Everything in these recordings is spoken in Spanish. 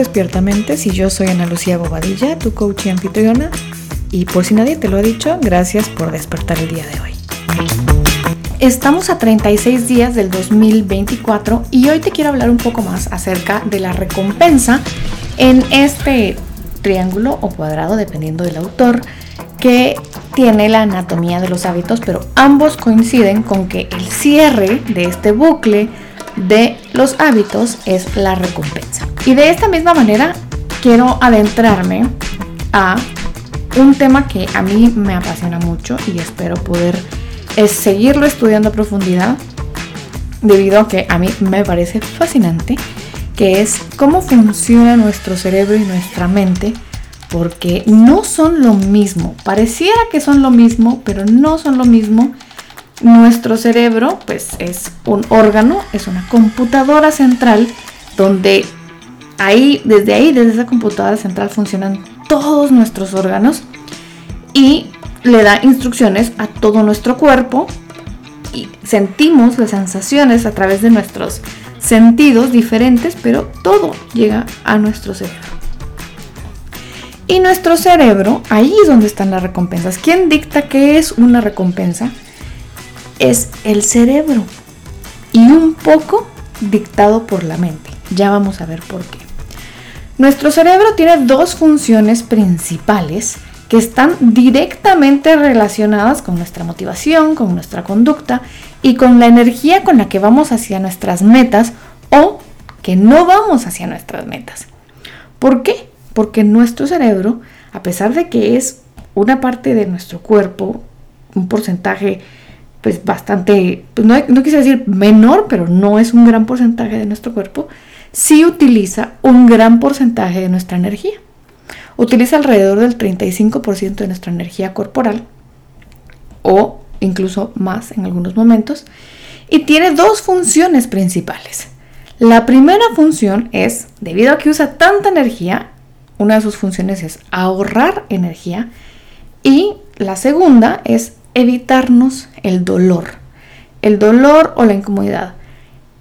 Despiertamente y yo soy Ana Lucía Bobadilla, tu coach y anfitriona. Y por si nadie te lo ha dicho, gracias por despertar el día de hoy. Estamos a 36 días del 2024 y hoy te quiero hablar un poco más acerca de la recompensa en este triángulo o cuadrado, dependiendo del autor, que tiene la anatomía de los hábitos, pero ambos coinciden con que el cierre de este bucle de los hábitos es la recompensa. Y de esta misma manera quiero adentrarme a un tema que a mí me apasiona mucho y espero poder es seguirlo estudiando a profundidad debido a que a mí me parece fascinante, que es cómo funciona nuestro cerebro y nuestra mente, porque no son lo mismo. Pareciera que son lo mismo, pero no son lo mismo. Nuestro cerebro, pues es un órgano, es una computadora central donde ahí, desde ahí, desde esa computadora central funcionan todos nuestros órganos y le da instrucciones a todo nuestro cuerpo y sentimos las sensaciones a través de nuestros sentidos diferentes, pero todo llega a nuestro cerebro. Y nuestro cerebro, ahí es donde están las recompensas. ¿Quién dicta qué es una recompensa? Es el cerebro. Y un poco dictado por la mente. Ya vamos a ver por qué. Nuestro cerebro tiene dos funciones principales que están directamente relacionadas con nuestra motivación, con nuestra conducta y con la energía con la que vamos hacia nuestras metas o que no vamos hacia nuestras metas. ¿Por qué? Porque nuestro cerebro, a pesar de que es una parte de nuestro cuerpo, un porcentaje pues bastante, pues, no, no quise decir menor, pero no es un gran porcentaje de nuestro cuerpo, sí utiliza un gran porcentaje de nuestra energía utiliza alrededor del 35% de nuestra energía corporal o incluso más en algunos momentos y tiene dos funciones principales. La primera función es, debido a que usa tanta energía, una de sus funciones es ahorrar energía y la segunda es evitarnos el dolor, el dolor o la incomodidad.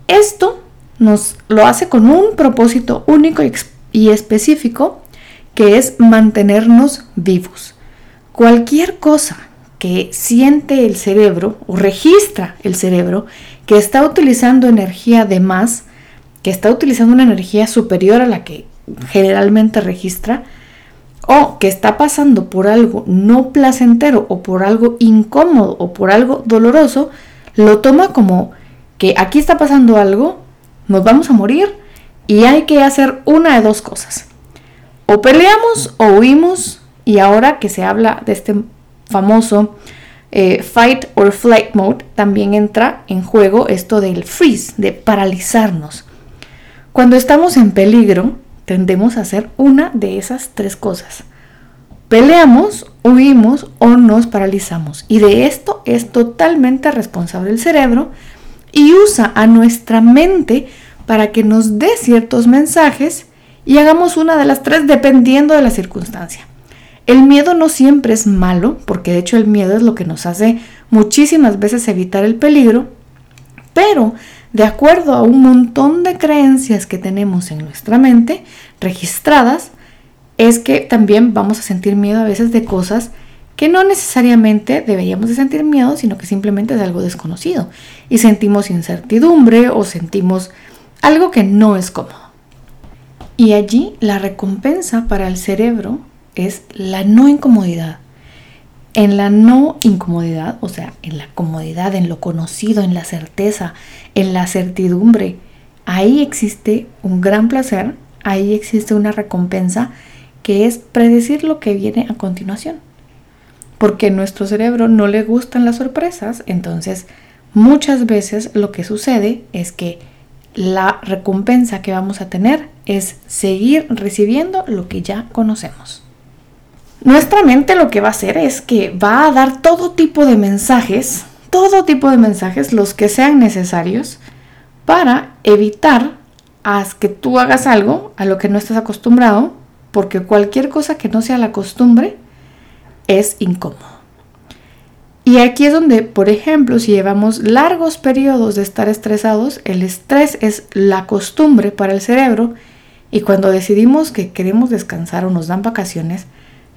Esto nos lo hace con un propósito único y específico que es mantenernos vivos. Cualquier cosa que siente el cerebro o registra el cerebro que está utilizando energía de más, que está utilizando una energía superior a la que generalmente registra, o que está pasando por algo no placentero o por algo incómodo o por algo doloroso, lo toma como que aquí está pasando algo, nos vamos a morir y hay que hacer una de dos cosas o peleamos o huimos y ahora que se habla de este famoso eh, fight or flight mode, también entra en juego esto del freeze, de paralizarnos. Cuando estamos en peligro, tendemos a hacer una de esas tres cosas. Peleamos, huimos o nos paralizamos. Y de esto es totalmente responsable el cerebro y usa a nuestra mente para que nos dé ciertos mensajes y hagamos una de las tres dependiendo de la circunstancia. El miedo no siempre es malo, porque de hecho el miedo es lo que nos hace muchísimas veces evitar el peligro, pero de acuerdo a un montón de creencias que tenemos en nuestra mente registradas, es que también vamos a sentir miedo a veces de cosas que no necesariamente deberíamos de sentir miedo, sino que simplemente es algo desconocido y sentimos incertidumbre o sentimos algo que no es cómodo. Y allí la recompensa para el cerebro es la no incomodidad. En la no incomodidad, o sea, en la comodidad, en lo conocido, en la certeza, en la certidumbre, ahí existe un gran placer, ahí existe una recompensa que es predecir lo que viene a continuación. Porque a nuestro cerebro no le gustan las sorpresas, entonces muchas veces lo que sucede es que la recompensa que vamos a tener es seguir recibiendo lo que ya conocemos. Nuestra mente lo que va a hacer es que va a dar todo tipo de mensajes, todo tipo de mensajes, los que sean necesarios, para evitar que tú hagas algo a lo que no estás acostumbrado, porque cualquier cosa que no sea la costumbre es incómodo. Y aquí es donde, por ejemplo, si llevamos largos periodos de estar estresados, el estrés es la costumbre para el cerebro Y cuando decidimos que queremos descansar o nos dan vacaciones,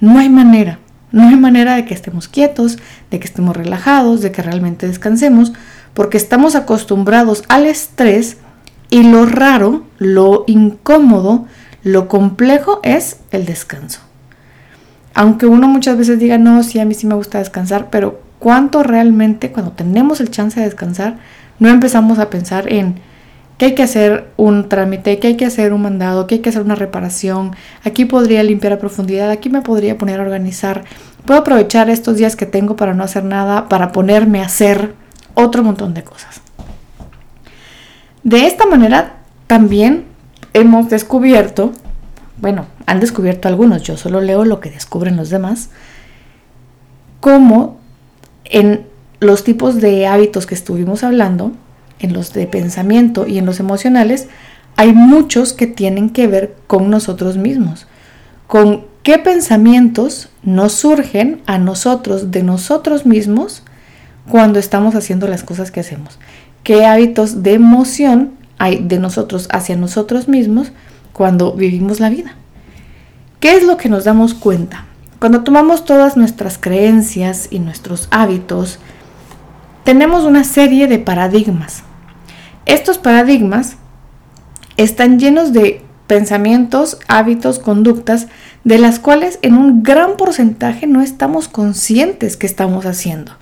no hay manera, no hay manera de que estemos quietos, de que estemos relajados, de que realmente descansemos, porque estamos acostumbrados al estrés y lo raro, lo incómodo, lo complejo es el descanso. Aunque uno muchas veces diga, no, sí, a mí sí me gusta descansar, pero ¿cuánto realmente cuando tenemos el chance de descansar, no empezamos a pensar en que hay que hacer un trámite, que hay que hacer un mandado, que hay que hacer una reparación, aquí podría limpiar a profundidad, aquí me podría poner a organizar, puedo aprovechar estos días que tengo para no hacer nada, para ponerme a hacer otro montón de cosas. De esta manera también hemos descubierto, bueno, han descubierto algunos, yo solo leo lo que descubren los demás, cómo en los tipos de hábitos que estuvimos hablando, en los de pensamiento y en los emocionales, hay muchos que tienen que ver con nosotros mismos, con qué pensamientos nos surgen a nosotros de nosotros mismos cuando estamos haciendo las cosas que hacemos, qué hábitos de emoción hay de nosotros hacia nosotros mismos cuando vivimos la vida. ¿Qué es lo que nos damos cuenta? Cuando tomamos todas nuestras creencias y nuestros hábitos, tenemos una serie de paradigmas. Estos paradigmas están llenos de pensamientos, hábitos, conductas, de las cuales en un gran porcentaje no estamos conscientes que estamos haciendo.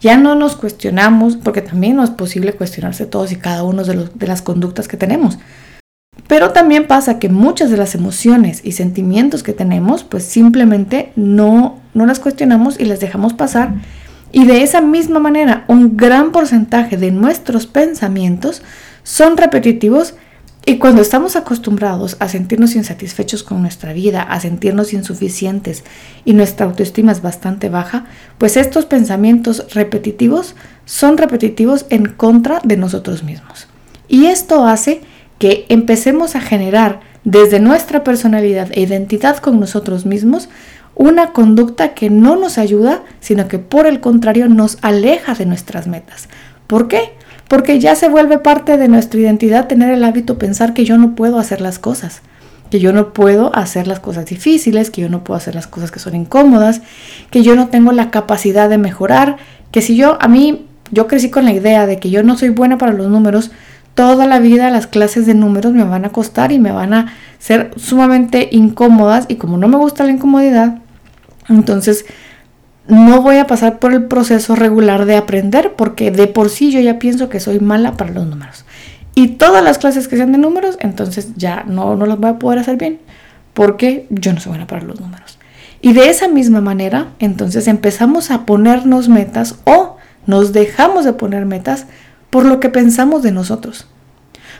Ya no nos cuestionamos, porque también no es posible cuestionarse todos y cada uno de, las conductas que tenemos. Pero también pasa que muchas de las emociones y sentimientos que tenemos, pues simplemente no, no las cuestionamos y las dejamos pasar y de esa misma manera, un gran porcentaje de nuestros pensamientos son repetitivos y cuando estamos acostumbrados a sentirnos insatisfechos con nuestra vida, a sentirnos insuficientes y nuestra autoestima es bastante baja, pues estos pensamientos repetitivos son repetitivos en contra de nosotros mismos. Y esto hace que empecemos a generar desde nuestra personalidad e identidad con nosotros mismos una conducta que no nos ayuda, sino que por el contrario nos aleja de nuestras metas. ¿Por qué? Porque ya se vuelve parte de nuestra identidad tener el hábito pensar que yo no puedo hacer las cosas, que yo no puedo hacer las cosas difíciles, que yo no puedo hacer las cosas que son incómodas, que yo no tengo la capacidad de mejorar, que si yo, a mí, yo crecí con la idea de que yo no soy buena para los números, toda la vida las clases de números me van a costar y me van a ser sumamente incómodas y como no me gusta la incomodidad, entonces, no voy a pasar por el proceso regular de aprender porque de por sí yo ya pienso que soy mala para los números. Y todas las clases que sean de números, entonces ya no, no las voy a poder hacer bien porque yo no soy buena para los números. Y de esa misma manera, entonces empezamos a ponernos metas o nos dejamos de poner metas por lo que pensamos de nosotros,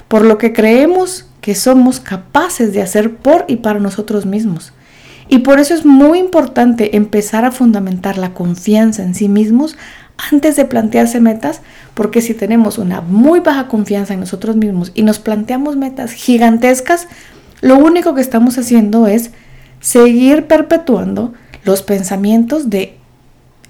por lo que creemos que somos capaces de hacer por y para nosotros mismos. Y por eso es muy importante empezar a fundamentar la confianza en sí mismos antes de plantearse metas, porque si tenemos una muy baja confianza en nosotros mismos y nos planteamos metas gigantescas, lo único que estamos haciendo es seguir perpetuando los pensamientos de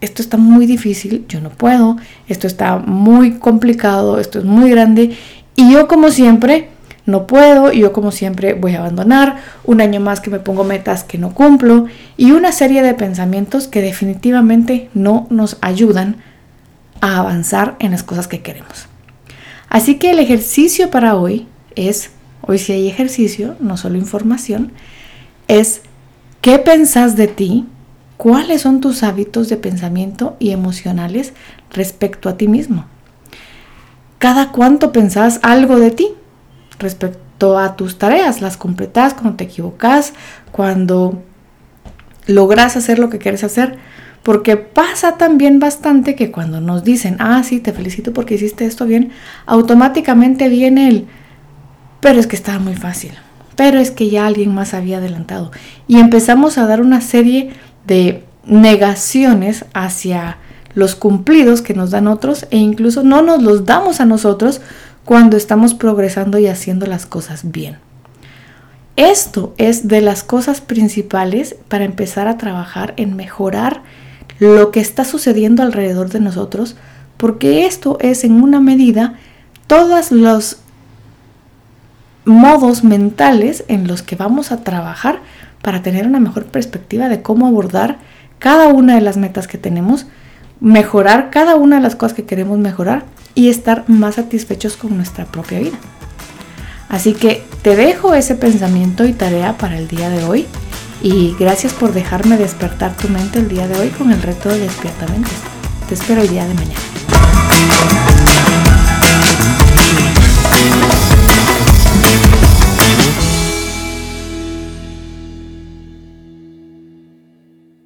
esto está muy difícil, yo no puedo, esto está muy complicado, esto es muy grande y yo como siempre no puedo y yo como siempre voy a abandonar, un año más que me pongo metas que no cumplo y una serie de pensamientos que definitivamente no nos ayudan a avanzar en las cosas que queremos. Así que el ejercicio para hoy es, hoy si hay ejercicio, no solo información, es qué pensás de ti, cuáles son tus hábitos de pensamiento y emocionales respecto a ti mismo. Cada cuánto pensás algo de ti respecto a tus tareas. Las completas cuando te equivocas, cuando logras hacer lo que quieres hacer. Porque pasa también bastante que cuando nos dicen, ah, sí, te felicito porque hiciste esto bien, automáticamente viene el, pero es que estaba muy fácil, pero es que ya alguien más había adelantado. Y empezamos a dar una serie de negaciones hacia los cumplidos que nos dan otros e incluso no nos los damos a nosotros cuando estamos progresando y haciendo las cosas bien. Esto es de las cosas principales para empezar a trabajar en mejorar lo que está sucediendo alrededor de nosotros, porque esto es en una medida todas las modos mentales en los que vamos a trabajar para tener una mejor perspectiva de cómo abordar cada una de las metas que tenemos, mejorar cada una de las cosas que queremos mejorar y estar más satisfechos con nuestra propia vida. Así que te dejo ese pensamiento y tarea para el día de hoy y gracias por dejarme despertar tu mente el día de hoy con el reto de despiertamente. Te espero el día de mañana.